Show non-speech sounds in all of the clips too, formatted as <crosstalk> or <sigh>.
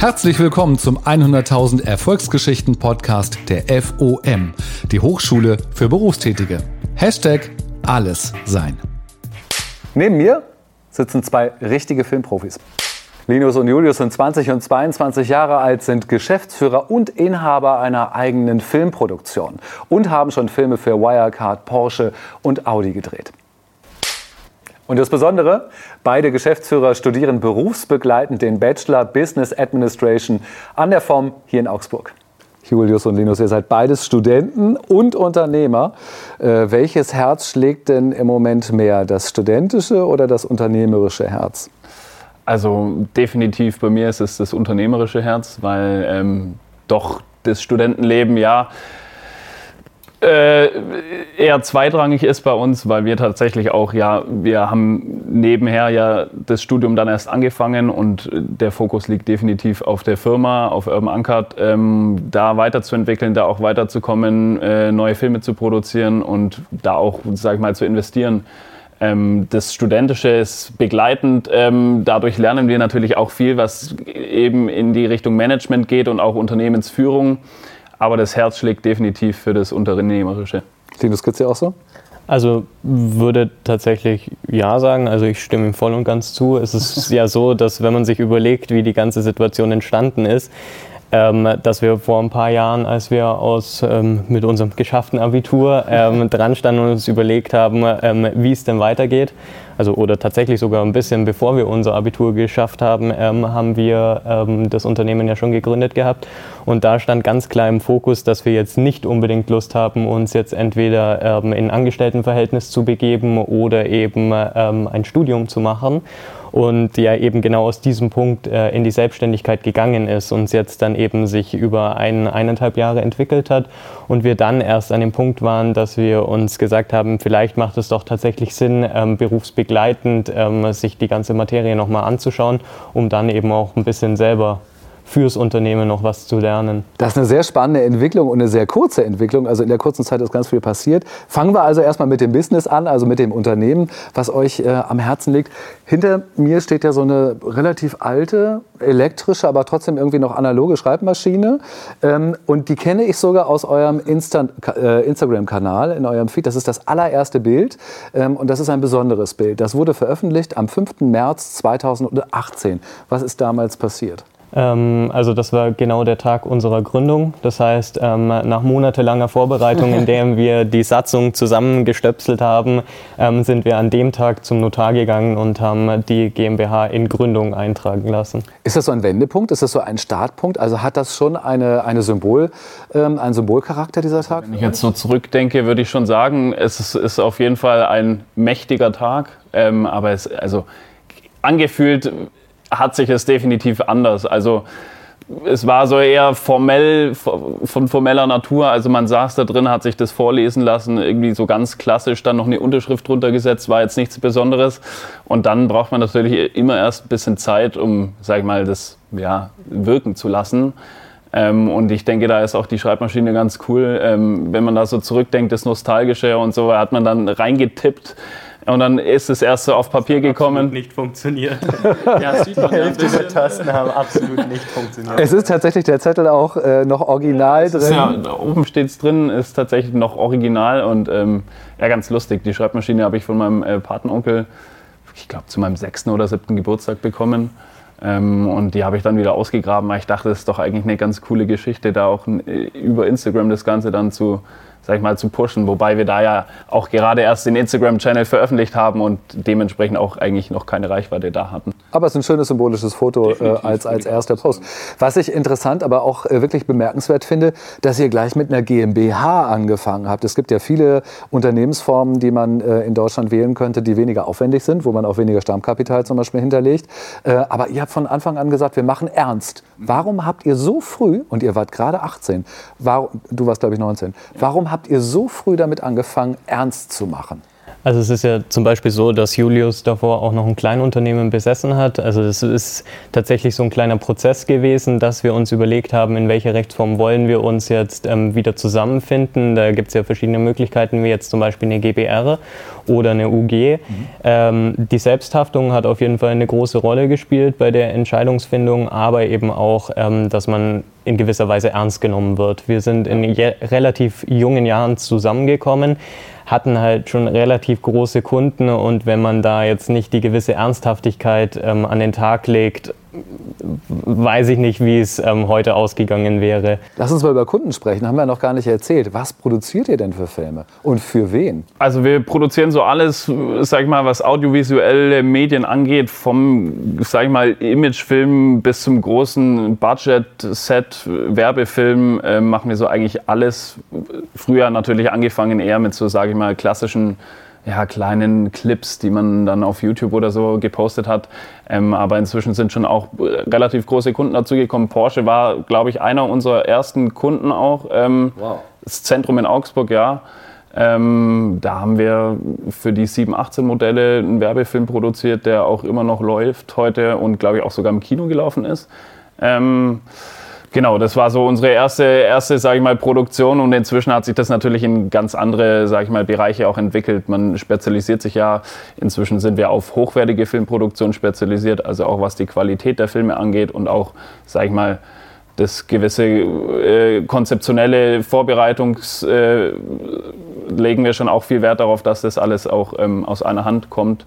Herzlich willkommen zum 100.000 Erfolgsgeschichten Podcast der FOM, die Hochschule für Berufstätige. Hashtag alles sein. Neben mir sitzen zwei richtige Filmprofis. Linus und Julius sind 20 und 22 Jahre alt, sind Geschäftsführer und Inhaber einer eigenen Filmproduktion und haben schon Filme für Wirecard, Porsche und Audi gedreht. Und das Besondere, beide Geschäftsführer studieren berufsbegleitend den Bachelor Business Administration an der FOM hier in Augsburg. Julius und Linus, ihr seid beides Studenten und Unternehmer. Äh, welches Herz schlägt denn im Moment mehr, das studentische oder das unternehmerische Herz? Also definitiv bei mir ist es das unternehmerische Herz, weil ähm, doch das Studentenleben ja äh, eher zweitrangig ist bei uns, weil wir tatsächlich auch, ja, wir haben nebenher ja das Studium dann erst angefangen und der Fokus liegt definitiv auf der Firma, auf Urban Uncut, ähm, da weiterzuentwickeln, da auch weiterzukommen, äh, neue Filme zu produzieren und da auch, sag ich mal, zu investieren. Ähm, das Studentische ist begleitend. Ähm, dadurch lernen wir natürlich auch viel, was eben in die Richtung Management geht und auch Unternehmensführung aber das Herz schlägt definitiv für das Unternehmerische. Linus, geht's dir auch so? Also würde tatsächlich ja sagen. Also ich stimme ihm voll und ganz zu. Es ist <laughs> ja so, dass wenn man sich überlegt, wie die ganze Situation entstanden ist, ähm, dass wir vor ein paar Jahren, als wir aus, ähm, mit unserem geschafften Abitur ähm, <laughs> dran standen und uns überlegt haben, ähm, wie es denn weitergeht, also oder tatsächlich sogar ein bisschen bevor wir unser Abitur geschafft haben, ähm, haben wir ähm, das Unternehmen ja schon gegründet gehabt. Und da stand ganz klar im Fokus, dass wir jetzt nicht unbedingt Lust haben, uns jetzt entweder in ein Angestelltenverhältnis zu begeben oder eben ein Studium zu machen und ja eben genau aus diesem Punkt äh, in die Selbstständigkeit gegangen ist und jetzt dann eben sich über ein, eineinhalb Jahre entwickelt hat und wir dann erst an dem Punkt waren, dass wir uns gesagt haben, vielleicht macht es doch tatsächlich Sinn, ähm, berufsbegleitend ähm, sich die ganze Materie nochmal anzuschauen, um dann eben auch ein bisschen selber fürs Unternehmen noch was zu lernen. Das ist eine sehr spannende Entwicklung und eine sehr kurze Entwicklung. Also in der kurzen Zeit ist ganz viel passiert. Fangen wir also erstmal mit dem Business an, also mit dem Unternehmen, was euch äh, am Herzen liegt. Hinter mir steht ja so eine relativ alte, elektrische, aber trotzdem irgendwie noch analoge Schreibmaschine. Ähm, und die kenne ich sogar aus eurem äh, Instagram-Kanal, in eurem Feed. Das ist das allererste Bild ähm, und das ist ein besonderes Bild. Das wurde veröffentlicht am 5. März 2018. Was ist damals passiert? Ähm, also das war genau der Tag unserer Gründung. Das heißt, ähm, nach monatelanger Vorbereitung, in der wir die Satzung zusammengestöpselt haben, ähm, sind wir an dem Tag zum Notar gegangen und haben die GmbH in Gründung eintragen lassen. Ist das so ein Wendepunkt? Ist das so ein Startpunkt? Also hat das schon eine, eine Symbol, einen Symbolcharakter, dieser Tag? Wenn ich jetzt so zurückdenke, würde ich schon sagen, es ist, ist auf jeden Fall ein mächtiger Tag. aber es, also angefühlt hat sich es definitiv anders. Also es war so eher formell, von formeller Natur. Also man saß da drin, hat sich das vorlesen lassen, irgendwie so ganz klassisch, dann noch eine Unterschrift drunter gesetzt, war jetzt nichts Besonderes. Und dann braucht man natürlich immer erst ein bisschen Zeit, um, sag ich mal, das ja, wirken zu lassen. Ähm, und ich denke, da ist auch die Schreibmaschine ganz cool. Ähm, wenn man da so zurückdenkt, das Nostalgische und so, hat man dann reingetippt und dann ist es erst so auf Papier gekommen. Absolut nicht funktioniert. <laughs> ja, sieht man ja bisschen. Tasten haben absolut nicht funktioniert. Es ist tatsächlich der Zettel auch äh, noch original ja, drin. Ja, da oben steht es drin, ist tatsächlich noch original und ähm, ja, ganz lustig. Die Schreibmaschine habe ich von meinem äh, Patenonkel, ich glaube, zu meinem sechsten oder siebten Geburtstag bekommen. Ähm, und die habe ich dann wieder ausgegraben, weil ich dachte, das ist doch eigentlich eine ganz coole Geschichte, da auch äh, über Instagram das Ganze dann zu sag ich mal, zu pushen. Wobei wir da ja auch gerade erst den Instagram-Channel veröffentlicht haben und dementsprechend auch eigentlich noch keine Reichweite da hatten. Aber es ist ein schönes symbolisches Foto äh, als, als erster Post. Was ich interessant, aber auch äh, wirklich bemerkenswert finde, dass ihr gleich mit einer GmbH angefangen habt. Es gibt ja viele Unternehmensformen, die man äh, in Deutschland wählen könnte, die weniger aufwendig sind, wo man auch weniger Stammkapital zum Beispiel hinterlegt. Äh, aber ihr habt von Anfang an gesagt, wir machen ernst. Warum habt ihr so früh, und ihr wart gerade 18, warum, du warst glaube ich 19, warum habt ihr so früh damit angefangen, ernst zu machen? Also es ist ja zum Beispiel so, dass Julius davor auch noch ein Kleinunternehmen besessen hat. Also es ist tatsächlich so ein kleiner Prozess gewesen, dass wir uns überlegt haben, in welche Rechtsform wollen wir uns jetzt ähm, wieder zusammenfinden. Da gibt es ja verschiedene Möglichkeiten, wie jetzt zum Beispiel eine GBR oder eine UG. Mhm. Ähm, die Selbsthaftung hat auf jeden Fall eine große Rolle gespielt bei der Entscheidungsfindung, aber eben auch, ähm, dass man in gewisser Weise ernst genommen wird. Wir sind in relativ jungen Jahren zusammengekommen hatten halt schon relativ große Kunden und wenn man da jetzt nicht die gewisse Ernsthaftigkeit ähm, an den Tag legt, weiß ich nicht, wie es ähm, heute ausgegangen wäre. Lass uns mal über Kunden sprechen, haben wir noch gar nicht erzählt. Was produziert ihr denn für Filme und für wen? Also wir produzieren so alles, sag ich mal, was audiovisuelle Medien angeht, vom, sag ich mal, Imagefilm bis zum großen Budget-Set, Werbefilm, äh, machen wir so eigentlich alles. Früher natürlich angefangen eher mit so, sag ich mal, klassischen ja, kleinen Clips, die man dann auf YouTube oder so gepostet hat. Ähm, aber inzwischen sind schon auch relativ große Kunden dazugekommen. Porsche war, glaube ich, einer unserer ersten Kunden auch. Ähm, wow. Das Zentrum in Augsburg, ja. Ähm, da haben wir für die 718 Modelle einen Werbefilm produziert, der auch immer noch läuft heute und glaube ich auch sogar im Kino gelaufen ist. Ähm, Genau, das war so unsere erste, erste sage ich mal, Produktion und inzwischen hat sich das natürlich in ganz andere, sage ich mal, Bereiche auch entwickelt. Man spezialisiert sich ja, inzwischen sind wir auf hochwertige Filmproduktion spezialisiert, also auch was die Qualität der Filme angeht und auch, sage ich mal, das gewisse äh, konzeptionelle Vorbereitungs äh, legen wir schon auch viel Wert darauf, dass das alles auch ähm, aus einer Hand kommt.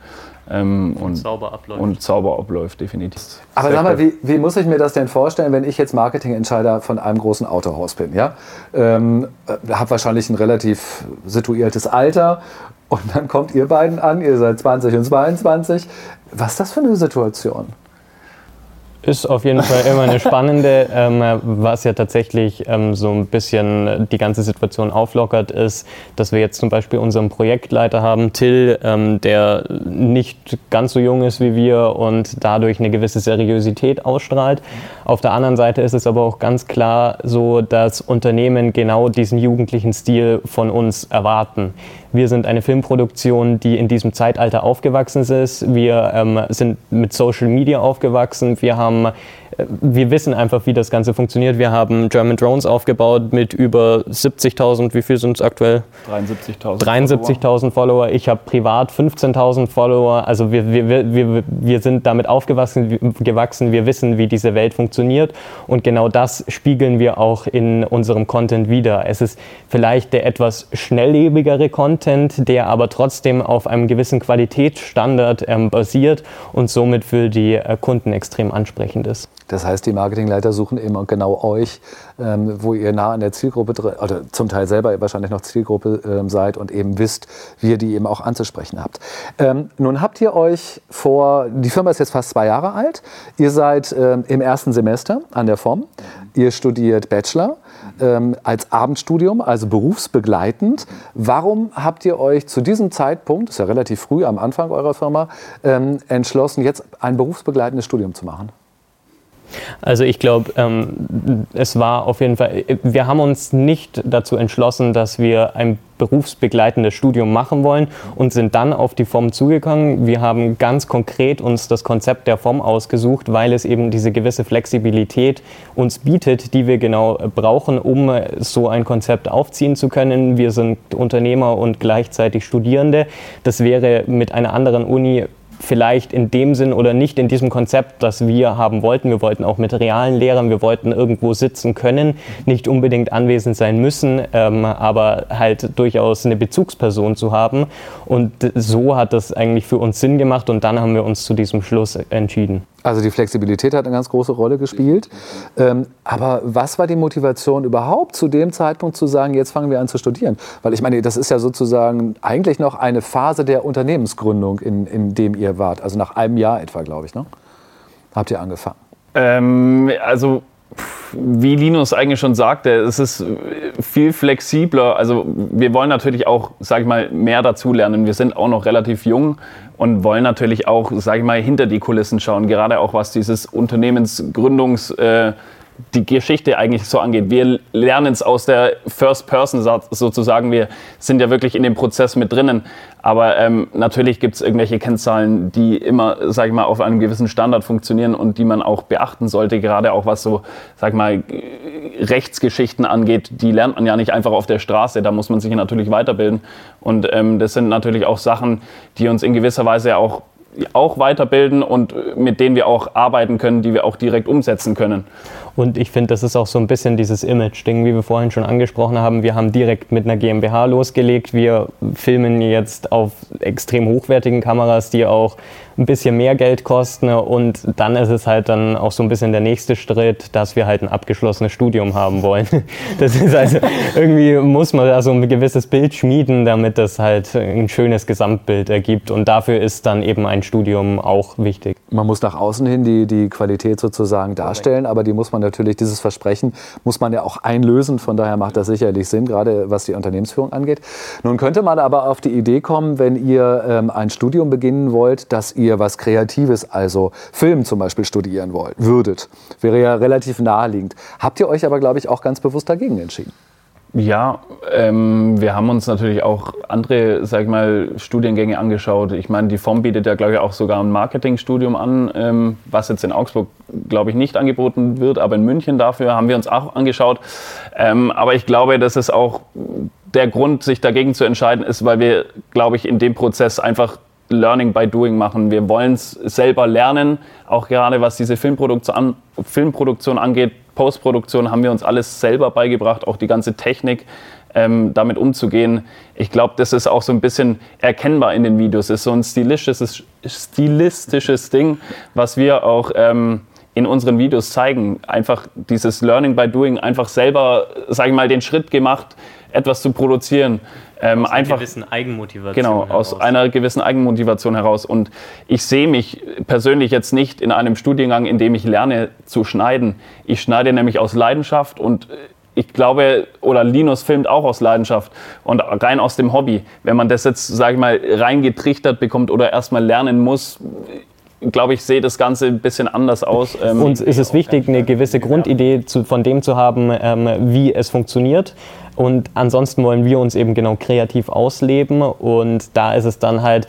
Ähm, und, und, sauber abläuft. Und sauber abläuft, definitiv. Aber sag mal, wie, wie, muss ich mir das denn vorstellen, wenn ich jetzt Marketingentscheider von einem großen Autohaus bin? Ja? Ähm, äh, habe wahrscheinlich ein relativ situiertes Alter und dann kommt ihr beiden an, ihr seid 20 und 22. Was ist das für eine Situation? Ist auf jeden Fall immer eine spannende, ähm, was ja tatsächlich ähm, so ein bisschen die ganze Situation auflockert, ist, dass wir jetzt zum Beispiel unseren Projektleiter haben, Till, ähm, der nicht ganz so jung ist wie wir und dadurch eine gewisse Seriosität ausstrahlt. Auf der anderen Seite ist es aber auch ganz klar so, dass Unternehmen genau diesen jugendlichen Stil von uns erwarten. Wir sind eine Filmproduktion, die in diesem Zeitalter aufgewachsen ist. Wir ähm, sind mit Social Media aufgewachsen. Wir haben some wir wissen einfach, wie das Ganze funktioniert. Wir haben German Drones aufgebaut mit über 70.000, wie viel sind es aktuell? 73.000 73.000 Follower. Ich habe privat 15.000 Follower. Also wir, wir, wir, wir sind damit aufgewachsen, gewachsen. Wir wissen, wie diese Welt funktioniert. Und genau das spiegeln wir auch in unserem Content wieder. Es ist vielleicht der etwas schnelllebigere Content, der aber trotzdem auf einem gewissen Qualitätsstandard ähm, basiert und somit für die äh, Kunden extrem ansprechend ist. Das heißt, die Marketingleiter suchen immer genau euch, ähm, wo ihr nah an der Zielgruppe oder zum Teil selber wahrscheinlich noch Zielgruppe ähm, seid und eben wisst, wie ihr die eben auch anzusprechen habt. Ähm, nun habt ihr euch vor, die Firma ist jetzt fast zwei Jahre alt, ihr seid ähm, im ersten Semester an der FOM, ihr studiert Bachelor ähm, als Abendstudium, also berufsbegleitend. Warum habt ihr euch zu diesem Zeitpunkt, das ist ja relativ früh am Anfang eurer Firma, ähm, entschlossen, jetzt ein berufsbegleitendes Studium zu machen? Also ich glaube, ähm, es war auf jeden Fall, wir haben uns nicht dazu entschlossen, dass wir ein berufsbegleitendes Studium machen wollen und sind dann auf die Form zugegangen. Wir haben ganz konkret uns das Konzept der Form ausgesucht, weil es eben diese gewisse Flexibilität uns bietet, die wir genau brauchen, um so ein Konzept aufziehen zu können. Wir sind Unternehmer und gleichzeitig Studierende. Das wäre mit einer anderen Uni vielleicht in dem Sinn oder nicht in diesem Konzept, das wir haben wollten. Wir wollten auch mit realen Lehrern, wir wollten irgendwo sitzen können, nicht unbedingt anwesend sein müssen, ähm, aber halt durchaus eine Bezugsperson zu haben. Und so hat das eigentlich für uns Sinn gemacht und dann haben wir uns zu diesem Schluss entschieden. Also die Flexibilität hat eine ganz große Rolle gespielt. Ähm, aber was war die Motivation überhaupt zu dem Zeitpunkt zu sagen, jetzt fangen wir an zu studieren? Weil ich meine, das ist ja sozusagen eigentlich noch eine Phase der Unternehmensgründung, in, in dem ihr wart. Also nach einem Jahr etwa, glaube ich, ne? habt ihr angefangen. Ähm, also wie Linus eigentlich schon sagte, es ist viel flexibler. Also wir wollen natürlich auch, sage ich mal, mehr dazulernen. Wir sind auch noch relativ jung und wollen natürlich auch, sage ich mal, hinter die Kulissen schauen. Gerade auch was dieses Unternehmensgründungs äh, die Geschichte eigentlich so angeht. Wir lernen es aus der First Person sozusagen. Wir sind ja wirklich in dem Prozess mit drinnen. Aber ähm, natürlich gibt es irgendwelche Kennzahlen, die immer, sag ich mal, auf einem gewissen Standard funktionieren und die man auch beachten sollte. Gerade auch was so, sag ich mal, Rechtsgeschichten angeht. Die lernt man ja nicht einfach auf der Straße. Da muss man sich natürlich weiterbilden. Und ähm, das sind natürlich auch Sachen, die uns in gewisser Weise auch auch weiterbilden und mit denen wir auch arbeiten können, die wir auch direkt umsetzen können. Und ich finde, das ist auch so ein bisschen dieses Image-Ding, wie wir vorhin schon angesprochen haben. Wir haben direkt mit einer GmbH losgelegt. Wir filmen jetzt auf extrem hochwertigen Kameras, die auch ein bisschen mehr Geld kosten. Und dann ist es halt dann auch so ein bisschen der nächste Schritt, dass wir halt ein abgeschlossenes Studium haben wollen. <laughs> Das ist also, irgendwie muss man da so ein gewisses Bild schmieden, damit das halt ein schönes Gesamtbild ergibt. Und dafür ist dann eben ein Studium auch wichtig. Man muss nach außen hin die, die Qualität sozusagen darstellen, aber die muss man natürlich, dieses Versprechen muss man ja auch einlösen. Von daher macht das sicherlich Sinn, gerade was die Unternehmensführung angeht. Nun könnte man aber auf die Idee kommen, wenn ihr ähm, ein Studium beginnen wollt, dass ihr was Kreatives, also Film zum Beispiel studieren wollt, würdet. Wäre ja relativ naheliegend. Habt ihr euch aber, glaube ich, auch ganz bewusst dagegen entschieden? Ja, ähm, wir haben uns natürlich auch andere, sag ich mal, Studiengänge angeschaut. Ich meine, die FOM bietet ja, glaube ich, auch sogar ein Marketingstudium an, ähm, was jetzt in Augsburg, glaube ich, nicht angeboten wird, aber in München dafür haben wir uns auch angeschaut. Ähm, aber ich glaube, das ist auch der Grund, sich dagegen zu entscheiden, ist, weil wir, glaube ich, in dem Prozess einfach Learning by Doing machen. Wir wollen es selber lernen, auch gerade was diese Filmproduktion, Filmproduktion angeht. Postproduktion haben wir uns alles selber beigebracht, auch die ganze Technik, ähm, damit umzugehen. Ich glaube, das ist auch so ein bisschen erkennbar in den Videos. Es ist so ein stilistisches, stilistisches Ding, was wir auch ähm, in unseren Videos zeigen. Einfach dieses Learning by Doing, einfach selber, sage ich mal, den Schritt gemacht, etwas zu produzieren. Ähm, aus einer gewissen Eigenmotivation. Genau, heraus. aus einer gewissen Eigenmotivation heraus. Und ich sehe mich persönlich jetzt nicht in einem Studiengang, in dem ich lerne zu schneiden. Ich schneide nämlich aus Leidenschaft und ich glaube, oder Linus filmt auch aus Leidenschaft und rein aus dem Hobby. Wenn man das jetzt, sage ich mal, reingetrichtert bekommt oder erstmal lernen muss, glaube ich, sehe das Ganze ein bisschen anders aus. Ähm Uns ist es wichtig, eine gewisse Grundidee zu, von dem zu haben, ähm, wie es funktioniert. Und ansonsten wollen wir uns eben genau kreativ ausleben. Und da ist es dann halt,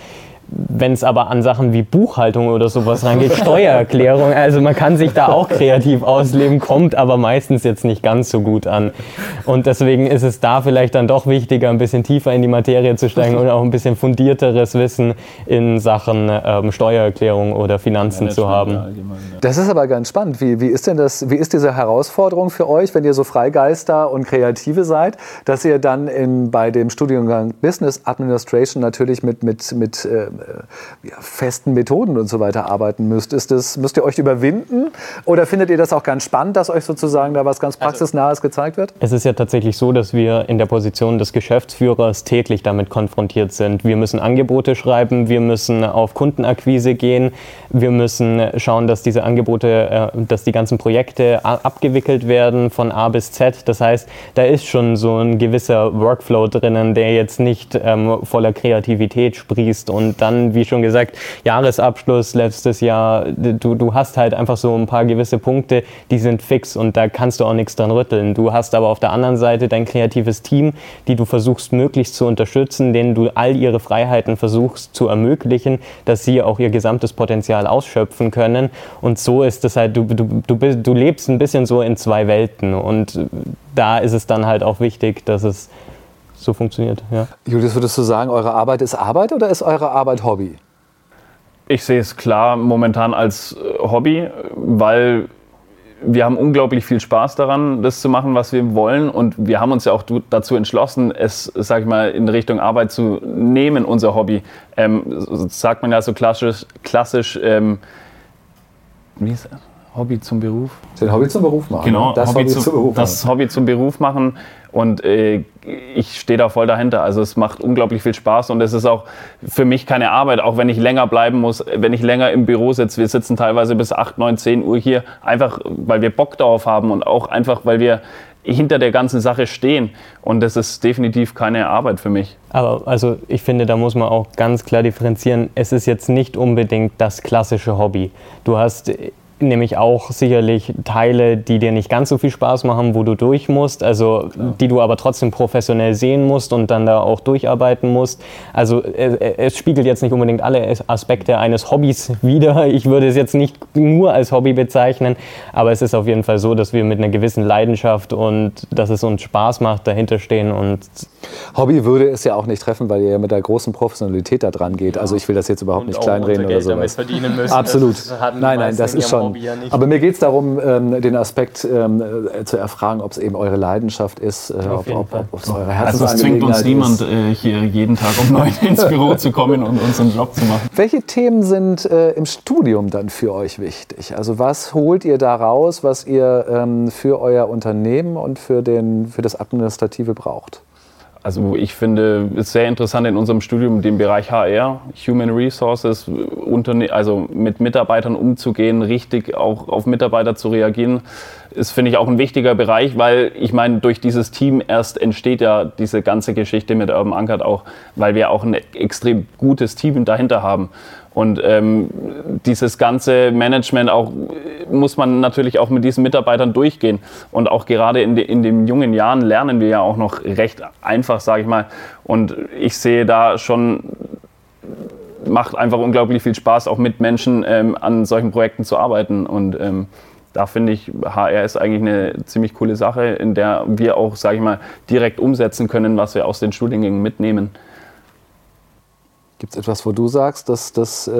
wenn es aber an Sachen wie Buchhaltung oder sowas reingeht, <laughs> Steuererklärung, also man kann sich da <laughs> auch kreativ ausleben, kommt aber meistens jetzt nicht ganz so gut an. Und deswegen ist es da vielleicht dann doch wichtiger, ein bisschen tiefer in die Materie zu steigen <laughs> und auch ein bisschen fundierteres Wissen in Sachen ähm, Steuererklärung oder Finanzen zu haben. Das ist aber ganz spannend. Wie, wie ist denn das, wie ist diese Herausforderung für euch, wenn ihr so Freigeister und Kreative seid, dass ihr dann in, bei dem Studiengang Business Administration natürlich mit, mit, mit äh, ja, festen Methoden und so weiter arbeiten müsst. Ist das, müsst ihr euch überwinden oder findet ihr das auch ganz spannend, dass euch sozusagen da was ganz also Praxisnahes gezeigt wird? Es ist ja tatsächlich so, dass wir in der Position des Geschäftsführers täglich damit konfrontiert sind. Wir müssen Angebote schreiben, wir müssen auf Kundenakquise gehen, wir müssen schauen, dass diese Angebote, äh, dass die ganzen Projekte abgewickelt werden von A bis Z. Das heißt, da ist schon so ein gewisser Workflow drinnen, der jetzt nicht ähm, voller Kreativität sprießt und dann, wie schon gesagt, Jahresabschluss letztes Jahr, du, du hast halt einfach so ein paar gewisse Punkte, die sind fix und da kannst du auch nichts dran rütteln. Du hast aber auf der anderen Seite dein kreatives Team, die du versuchst möglichst zu unterstützen, denen du all ihre Freiheiten versuchst zu ermöglichen, dass sie auch ihr gesamtes Potenzial ausschöpfen können. Und so ist es halt, du, du, du, du lebst ein bisschen so in zwei Welten und da ist es dann halt auch wichtig, dass es so funktioniert. Ja. Julius, würdest du sagen, eure Arbeit ist Arbeit oder ist eure Arbeit Hobby? Ich sehe es klar momentan als äh, Hobby, weil wir haben unglaublich viel Spaß daran, das zu machen, was wir wollen. Und wir haben uns ja auch dazu entschlossen, es, sag ich mal, in Richtung Arbeit zu nehmen, unser Hobby. Ähm, sagt man ja so klassisch, klassisch ähm, wie ist das? Hobby zum Beruf. Den Hobby zum Beruf machen. Genau, das Hobby, Hobby zum, zum, Beruf das Hobby zum Beruf machen. Und äh, ich stehe da voll dahinter. Also es macht unglaublich viel Spaß und es ist auch für mich keine Arbeit, auch wenn ich länger bleiben muss, wenn ich länger im Büro sitze. Wir sitzen teilweise bis 8, 9, 10 Uhr hier, einfach weil wir Bock darauf haben und auch einfach, weil wir hinter der ganzen Sache stehen. Und das ist definitiv keine Arbeit für mich. Aber also ich finde, da muss man auch ganz klar differenzieren. Es ist jetzt nicht unbedingt das klassische Hobby. Du hast nämlich auch sicherlich Teile, die dir nicht ganz so viel Spaß machen, wo du durch musst, also Klar. die du aber trotzdem professionell sehen musst und dann da auch durcharbeiten musst. Also es, es, spiegelt jetzt nicht unbedingt alle Aspekte eines Hobbys <laughs> wider. Ich würde es jetzt nicht nur als Hobby bezeichnen, aber es ist auf jeden Fall so, dass wir mit einer gewissen Leidenschaft und dass es uns Spaß macht, dahinter stehen und Hobby würde es ja auch nicht treffen, weil ihr ja mit der großen Professionalität da dran geht. Ja. Also ich will das jetzt überhaupt und nicht kleinreden oder so. Absolut. Nein, nein, das ist schon ja Aber mir geht es darum, ähm, den Aspekt ähm, äh, zu erfragen, ob es eben eure Leidenschaft ist, äh, ob, ob, ob, es eure Herzensangelegenheit Also es zwingt uns niemand, äh, hier jeden Tag um neun <laughs> ins Büro zu kommen und unseren Job zu machen. Welche Themen sind äh, im Studium dann für euch wichtig? Also was holt ihr da raus, was ihr ähm, für euer Unternehmen und für, den, für das Administrative braucht? Also ich finde es sehr interessant in unserem Studium den Bereich HR, Human Resources, also mit Mitarbeitern umzugehen, richtig auch auf Mitarbeiter zu reagieren, ist finde ich auch ein wichtiger Bereich, weil ich meine durch dieses Team erst entsteht ja diese ganze Geschichte mit Urban Ankert auch, weil wir auch ein extrem gutes Team dahinter haben. Und ähm, dieses ganze Management auch muss man natürlich auch mit diesen Mitarbeitern durchgehen. Und auch gerade in, de, in den jungen Jahren lernen wir ja auch noch recht einfach, sage ich mal. Und ich sehe da schon, macht einfach unglaublich viel Spaß, auch mit Menschen ähm, an solchen Projekten zu arbeiten. Und ähm, da finde ich, HR ist eigentlich eine ziemlich coole Sache, in der wir auch, sage ich mal, direkt umsetzen können, was wir aus den Studiengängen mitnehmen. Gibt es etwas, wo du sagst, das, das äh,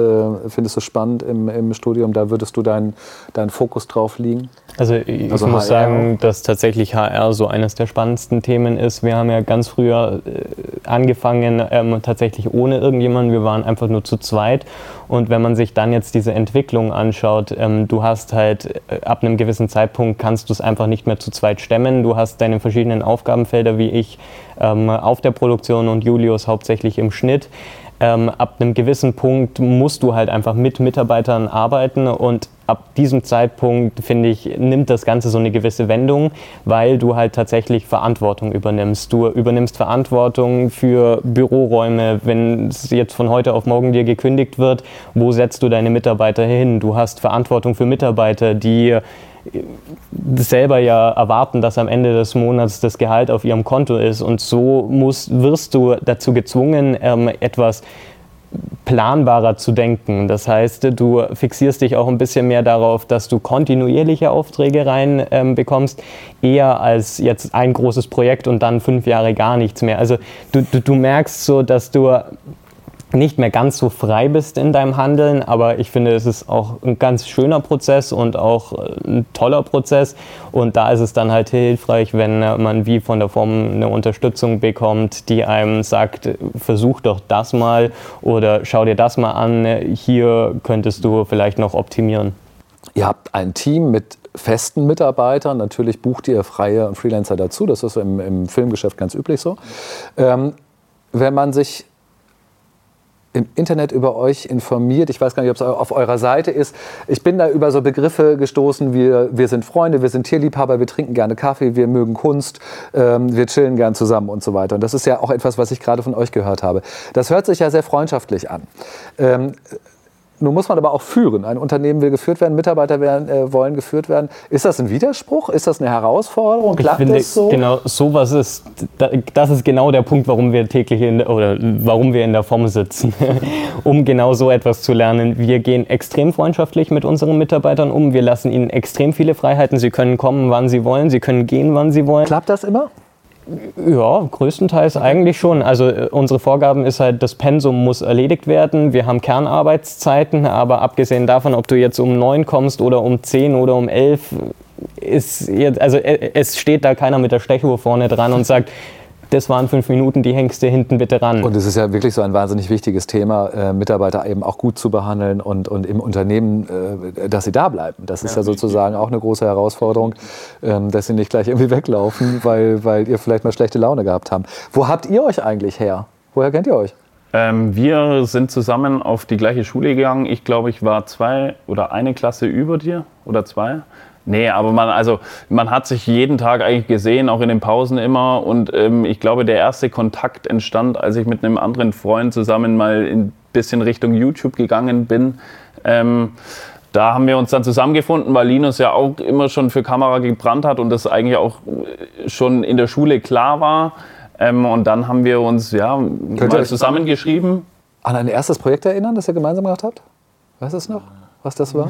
findest du spannend im, im Studium, da würdest du deinen dein Fokus drauf liegen? Also ich also muss HR sagen, dass tatsächlich HR so eines der spannendsten Themen ist. Wir haben ja ganz früher äh, angefangen, ähm, tatsächlich ohne irgendjemanden. Wir waren einfach nur zu zweit. Und wenn man sich dann jetzt diese Entwicklung anschaut, ähm, du hast halt äh, ab einem gewissen Zeitpunkt kannst du es einfach nicht mehr zu zweit stemmen. Du hast deine verschiedenen Aufgabenfelder wie ich ähm, auf der Produktion und Julius hauptsächlich im Schnitt ähm, ab einem gewissen Punkt musst du halt einfach mit Mitarbeitern arbeiten und ab diesem Zeitpunkt, finde ich, nimmt das Ganze so eine gewisse Wendung, weil du halt tatsächlich Verantwortung übernimmst. Du übernimmst Verantwortung für Büroräume. Wenn es jetzt von heute auf morgen dir gekündigt wird, wo setzt du deine Mitarbeiter hin? Du hast Verantwortung für Mitarbeiter, die selber ja erwarten, dass am Ende des Monats das Gehalt auf ihrem Konto ist. Und so musst, wirst du dazu gezwungen, ähm, etwas planbarer zu denken. Das heißt, du fixierst dich auch ein bisschen mehr darauf, dass du kontinuierliche Aufträge rein ähm, bekommst, eher als jetzt ein großes Projekt und dann fünf Jahre gar nichts mehr. Also du, du, du merkst so, dass du nicht mehr ganz so frei bist in deinem Handeln, aber ich finde, es ist auch ein ganz schöner Prozess und auch äh, ein toller Prozess. Und da ist es dann halt hilfreich, wenn man wie von der Form eine Unterstützung bekommt, die einem sagt, versuch doch das mal oder schau dir das mal an, hier könntest du vielleicht noch optimieren. Ihr habt ein Team mit festen Mitarbeitern. Natürlich bucht ihr freie Freelancer dazu. Das ist im, im Filmgeschäft ganz üblich so. Ähm, wenn man sich im Internet über euch informiert. Ich weiß gar nicht, ob es auf eurer Seite ist. Ich bin da über so Begriffe gestoßen wie wir sind Freunde, wir sind Tierliebhaber, wir trinken gerne Kaffee, wir mögen Kunst, ähm, wir chillen gern zusammen und so weiter. Und das ist ja auch etwas, was ich gerade von euch gehört habe. Das hört sich ja sehr freundschaftlich an. Ähm, nun muss man aber auch führen. Ein Unternehmen will geführt werden, Mitarbeiter werden, äh, wollen geführt werden. Ist das ein Widerspruch? Ist das eine Herausforderung? Klappt ich finde, das so? Genau, sowas ist, das ist genau der Punkt, warum wir täglich in, oder warum wir in der Form sitzen, <laughs> um genau so etwas zu lernen. Wir gehen extrem freundschaftlich mit unseren Mitarbeitern um. Wir lassen ihnen extrem viele Freiheiten. Sie können kommen, wann sie wollen. Sie können gehen, wann sie wollen. Klappt das immer? Ja, größtenteils eigentlich schon. Also äh, unsere Vorgaben ist halt, das Pensum muss erledigt werden. Wir haben Kernarbeitszeiten, aber abgesehen davon, ob du jetzt um neun kommst oder um zehn oder um elf, ist jetzt, also äh, es steht da keiner mit der Stechuhr vorne dran und sagt, das waren fünf Minuten, die hängst du hinten bitte ran. Und es ist ja wirklich so ein wahnsinnig wichtiges Thema, äh, Mitarbeiter eben auch gut zu behandeln und, und im Unternehmen, äh, dass sie da bleiben. Das ist ja, ja sozusagen auch eine große Herausforderung, ähm, dass sie nicht gleich irgendwie <laughs> weglaufen, weil, weil ihr vielleicht mal schlechte Laune gehabt habt. Wo habt ihr euch eigentlich her? Woher kennt ihr euch? Ähm, wir sind zusammen auf die gleiche Schule gegangen. Ich glaube, ich war zwei oder eine Klasse über dir oder zwei. Nee, aber man, also, man hat sich jeden Tag eigentlich gesehen, auch in den Pausen immer. Und ähm, ich glaube, der erste Kontakt entstand, als ich mit einem anderen Freund zusammen mal ein bisschen Richtung YouTube gegangen bin. Ähm, da haben wir uns dann zusammengefunden, weil Linus ja auch immer schon für Kamera gebrannt hat und das eigentlich auch schon in der Schule klar war. Ähm, und dann haben wir uns ja mal zusammengeschrieben. An ein erstes Projekt erinnern, das ihr gemeinsam gemacht habt? Weißt du es noch, was das war?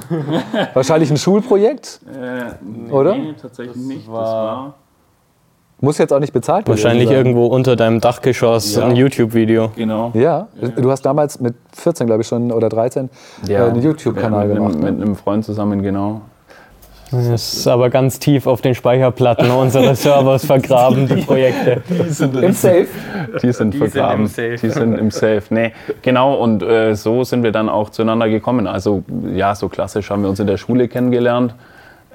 Wahrscheinlich ein Schulprojekt? Äh, nee, Oder? tatsächlich nicht. Das war Muss jetzt auch nicht bezahlt gewesen Wahrscheinlich irgendwo unter deinem Dachgeschoss Ja. ein YouTube-Video. genau. Ja, du hast damals mit 14, glaube ich schon, oder 13 äh, einen YouTube-Kanal ja, mit, gemacht. Einem, mit Ne? einem Freund zusammen, genau. Das ist aber ganz tief auf den Speicherplatten unserer <laughs> Servers vergraben, die Projekte. Im Safe. Die sind vergraben. im Safe. Die sind im Safe. Nee, genau. Und äh, so sind wir dann auch zueinander gekommen. Also ja, so klassisch haben wir uns in der Schule kennengelernt,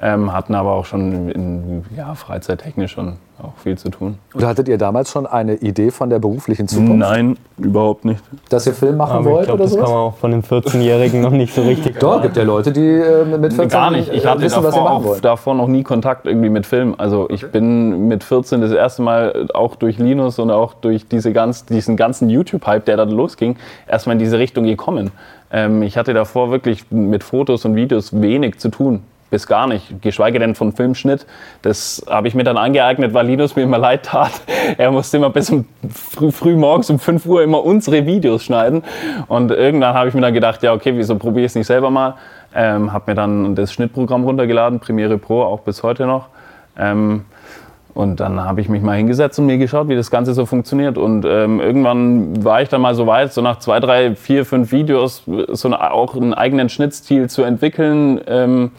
ähm, hatten aber auch schon in, ja, freizeittechnisch schon auch viel zu tun. Und hattet ihr damals schon eine Idee von der beruflichen Zukunft? Nein, überhaupt nicht. Dass ihr Film machen Aber ich wollt glaube, oder das kann sowas? man auch von den 14-Jährigen noch nicht so richtig Doch, gibt ja Leute, die äh, mit 14 Gar nicht. Ich äh, hatte wissen, was sie davor, machen auch, davor noch nie Kontakt irgendwie mit Film. Also ich bin mit 14 das erste Mal auch durch Linus und auch durch diese ganz, diesen ganzen YouTube-Hype, der dann losging, erstmal in diese Richtung gekommen. Ähm, ich hatte davor wirklich mit Fotos und Videos wenig zu tun. Bis gar nicht, geschweige denn von Filmschnitt. Das habe ich mir dann angeeignet, weil Linus mir immer leid tat. Er musste immer bis um früh, früh morgens um 5 Uhr immer unsere Videos schneiden. Und irgendwann habe ich mir dann gedacht, ja okay, wieso probiere ich es nicht selber mal? Ähm, habe mir dann das Schnittprogramm runtergeladen, Premiere Pro, auch bis heute noch. Ähm, und dann habe ich mich mal hingesetzt und mir geschaut, wie das Ganze so funktioniert. Und ähm, irgendwann war ich dann mal so weit, so nach zwei, drei, vier, fünf Videos so eine, auch einen eigenen Schnittstil zu entwickeln. Ähm,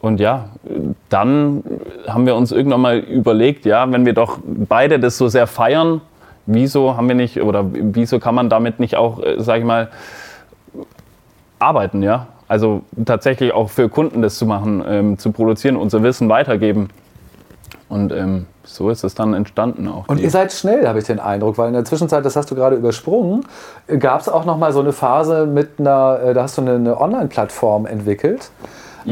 und ja, dann haben wir uns irgendwann mal überlegt, ja, wenn wir doch beide das so sehr feiern, wieso haben wir nicht oder wieso kann man damit nicht auch, äh, sag ich mal, arbeiten, ja? Also tatsächlich auch für Kunden das zu machen, ähm, zu produzieren, unser Wissen weitergeben. Und ähm, so ist es dann entstanden auch. Und ihr seid schnell, habe ich den Eindruck, weil in der Zwischenzeit, das hast du gerade übersprungen, gab es auch noch mal so eine Phase mit einer, äh, da hast du eine Online-Plattform entwickelt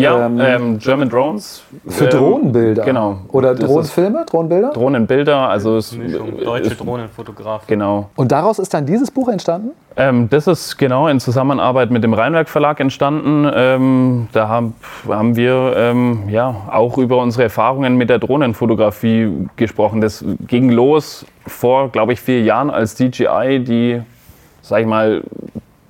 ja, ähm, ähm, German Drones. für ähm, Drohnenbilder. Genau. Oder Drohnenfilme, Drohnenbilder. Drohnenbilder, also es, Deutsche ist- Drohnenfotograf. Genau. Und daraus ist dann dieses Buch entstanden? Ähm, das ist genau in Zusammenarbeit mit dem Rheinwerk Verlag entstanden. Ähm, da haben, haben wir ähm, ja, auch über unsere Erfahrungen mit der Drohnenfotografie gesprochen. Das ging los vor, glaube ich, vier Jahren, als DJI die, sag ich mal,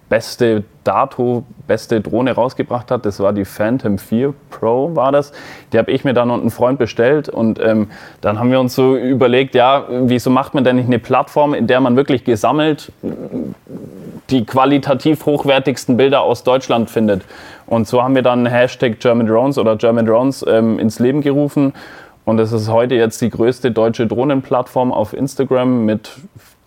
beste Dato, beste Drohne rausgebracht hat. Das war die Phantom 4 Pro, war das. Die habe ich mir dann und ein Freund bestellt. Und ähm, dann haben wir uns so überlegt, ja, wieso macht man denn nicht eine Plattform, in der man wirklich gesammelt die qualitativ hochwertigsten Bilder aus Deutschland findet. Und so haben wir dann Hashtag German Drones oder German Drones ähm, ins Leben gerufen. Und es ist heute jetzt die größte deutsche Drohnenplattform auf Instagram mit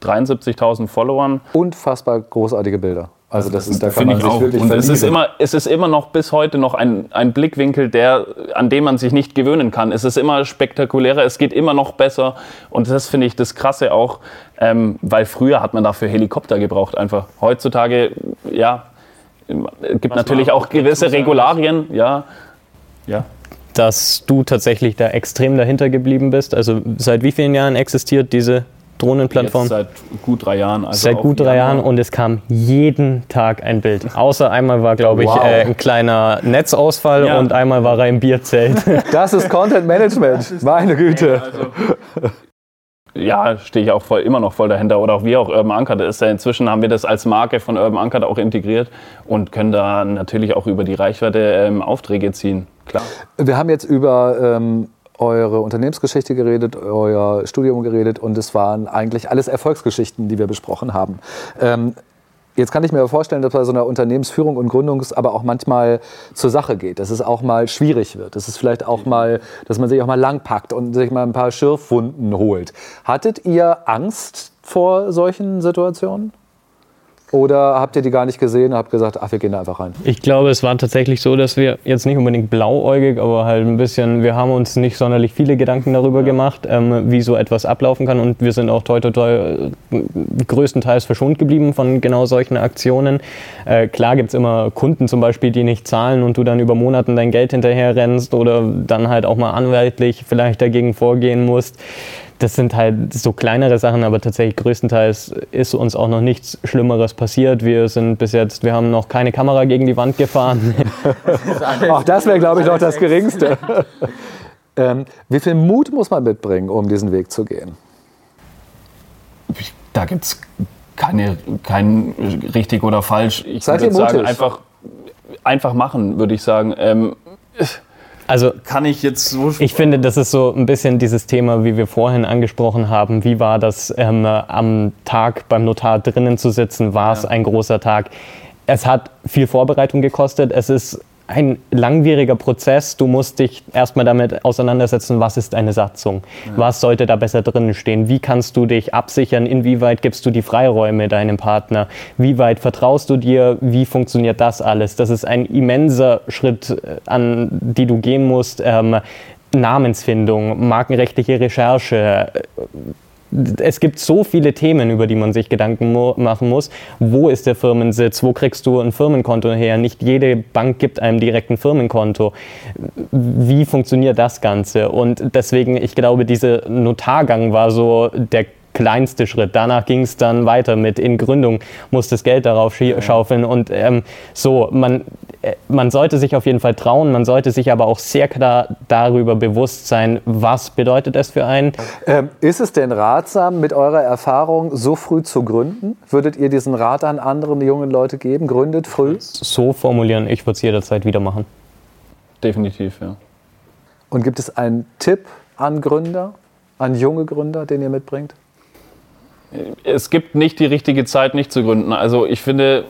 73.000 Followern. Unfassbar großartige Bilder. Also das ist, da kann Finde man ich sich auch. wirklich Und es ist, immer, es ist immer noch bis heute noch ein, ein Blickwinkel, der, an dem man sich nicht gewöhnen kann. Es ist immer spektakulärer, es geht immer noch besser. Und das finde ich das Krasse auch, ähm, weil früher hat man dafür Helikopter gebraucht einfach. Heutzutage, ja, es gibt natürlich man auch gewisse Regularien, ja. Ja. Dass du tatsächlich da extrem dahinter geblieben bist. Also seit wie vielen Jahren existiert diese Drohnenplattform? Jetzt seit gut drei Jahren. Also Seit gut drei. Jahren und es kam jeden Tag ein Bild. Außer einmal war, glaube ich, Wow. äh, ein kleiner Netzausfall Ja. und einmal war er im Bierzelt. <laughs> Das ist Content Management. Meine Güte. ja, stehe ich auch voll, immer noch voll dahinter. Oder auch wir auch Urban. Das ist ja inzwischen haben wir das als Marke von Urban Anchor auch integriert und können da natürlich auch über die Reichweite ähm, Aufträge ziehen. Klar. Wir haben jetzt über ähm, eure Unternehmensgeschichte geredet, euer Studium geredet und es waren eigentlich alles Erfolgsgeschichten, die wir besprochen haben. Ähm, Jetzt kann ich mir vorstellen, dass bei so einer Unternehmensführung und Gründung es aber auch manchmal zur Sache geht, dass es auch mal schwierig wird, dass es vielleicht auch mal, dass man sich auch mal langpackt und sich mal ein paar Schürfwunden holt. Hattet ihr Angst vor solchen Situationen? Oder habt ihr die gar nicht gesehen und habt gesagt, ach, wir gehen da einfach rein? Ich glaube, es war tatsächlich so, dass wir jetzt nicht unbedingt blauäugig, aber halt ein bisschen, wir haben uns nicht sonderlich viele Gedanken darüber gemacht, ähm, wie so etwas ablaufen kann und wir sind auch toi toi toi äh, größtenteils verschont geblieben von genau solchen Aktionen. Äh, klar gibt es immer Kunden zum Beispiel, die nicht zahlen und du dann über Monaten dein Geld hinterher rennst oder dann halt auch mal anwaltlich vielleicht dagegen vorgehen musst. Das sind halt so kleinere Sachen, aber tatsächlich größtenteils ist uns auch noch nichts Schlimmeres passiert. Wir sind bis jetzt, wir haben noch keine Kamera gegen die Wand gefahren. <laughs> auch das wäre, glaube ich, noch das Geringste. <laughs> ähm, wie viel Mut muss man mitbringen, um diesen Weg zu gehen? Da gibt es keine, kein richtig oder falsch. Ich würde sagen, einfach, einfach machen, würde ich sagen. Ähm, also kann ich jetzt so. Ich finde, das ist so ein bisschen dieses Thema, wie wir vorhin angesprochen haben. Wie war das ähm, am Tag beim Notar drinnen zu sitzen? War es ja. ein großer Tag? Es hat viel Vorbereitung gekostet. Es ist ein langwieriger Prozess. Du musst dich erstmal damit auseinandersetzen, was ist eine Satzung? Ja. Was sollte da besser drinnen stehen? Wie kannst du dich absichern? Inwieweit gibst du die Freiräume deinem Partner? Wie weit vertraust du dir? Wie funktioniert das alles? Das ist ein immenser Schritt, äh, an die du gehen musst. Ähm, Namensfindung, markenrechtliche Recherche, äh, es gibt so viele Themen, über die man sich Gedanken machen muss. Wo ist der Firmensitz? Wo kriegst du ein Firmenkonto her? Nicht jede Bank gibt einem direkt ein Firmenkonto. Wie funktioniert das Ganze? Und deswegen, ich glaube, dieser Notargang war so der kleinste Schritt. Danach ging es dann weiter mit in Gründung, muss das Geld darauf schaufeln und ähm, so, man, äh, man sollte sich auf jeden Fall trauen, man sollte sich aber auch sehr klar darüber bewusst sein, was bedeutet es für einen. Ähm, ist es denn ratsam, mit eurer Erfahrung so früh zu gründen? Würdet ihr diesen Rat an andere junge Leute geben? Gründet früh? So formulieren, ich würde es jederzeit wieder machen. Definitiv, ja. Und gibt es einen Tipp an Gründer, an junge Gründer, den ihr mitbringt? Es gibt nicht die richtige Zeit, nicht zu gründen. Also ich finde,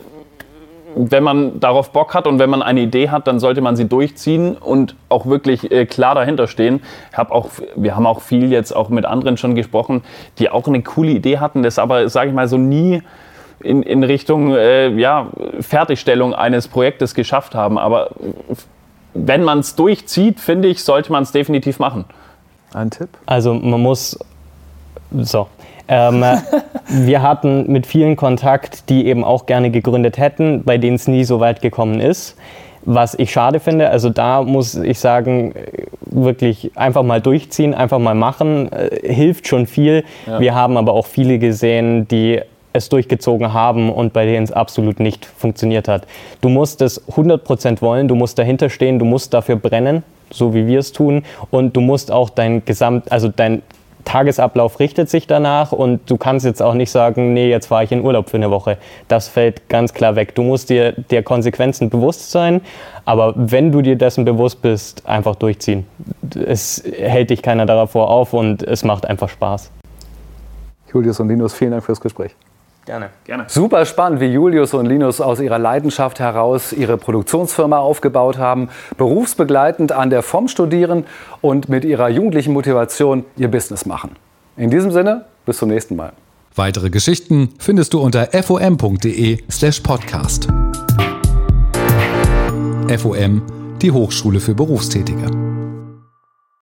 wenn man darauf Bock hat und wenn man eine Idee hat, dann sollte man sie durchziehen und auch wirklich äh, klar dahinter stehen. Hab auch, wir haben auch viel jetzt auch mit anderen schon gesprochen, die auch eine coole Idee hatten, das aber, sage ich mal, so nie in, in Richtung äh, ja, Fertigstellung eines Projektes geschafft haben. Aber wenn man es durchzieht, finde ich, sollte man es definitiv machen. Ein Tipp? Also man muss so, ähm, <laughs> wir hatten mit vielen Kontakt, die eben auch gerne gegründet hätten, bei denen es nie so weit gekommen ist. Was ich schade finde, also da muss ich sagen, wirklich einfach mal durchziehen, einfach mal machen, äh, hilft schon viel. Ja. Wir haben aber auch viele gesehen, die es durchgezogen haben und bei denen es absolut nicht funktioniert hat. Du musst es 100% wollen, du musst dahinter stehen, du musst dafür brennen, so wie wir es tun und du musst auch dein Gesamt, also dein Tagesablauf richtet sich danach und du kannst jetzt auch nicht sagen, nee, jetzt fahre ich in Urlaub für eine Woche. Das fällt ganz klar weg. Du musst dir der Konsequenzen bewusst sein, aber wenn du dir dessen bewusst bist, einfach durchziehen. Es hält dich keiner davor auf und es macht einfach Spaß. Julius und Linus, vielen Dank fürs Gespräch. Gerne. Gerne. Super spannend, wie Julius und Linus aus ihrer Leidenschaft heraus ihre Produktionsfirma aufgebaut haben, berufsbegleitend an der FOM studieren und mit ihrer jugendlichen Motivation ihr Business machen. In diesem Sinne, bis zum nächsten Mal. Weitere Geschichten findest du unter fom.de/slash podcast. FOM, die Hochschule für Berufstätige.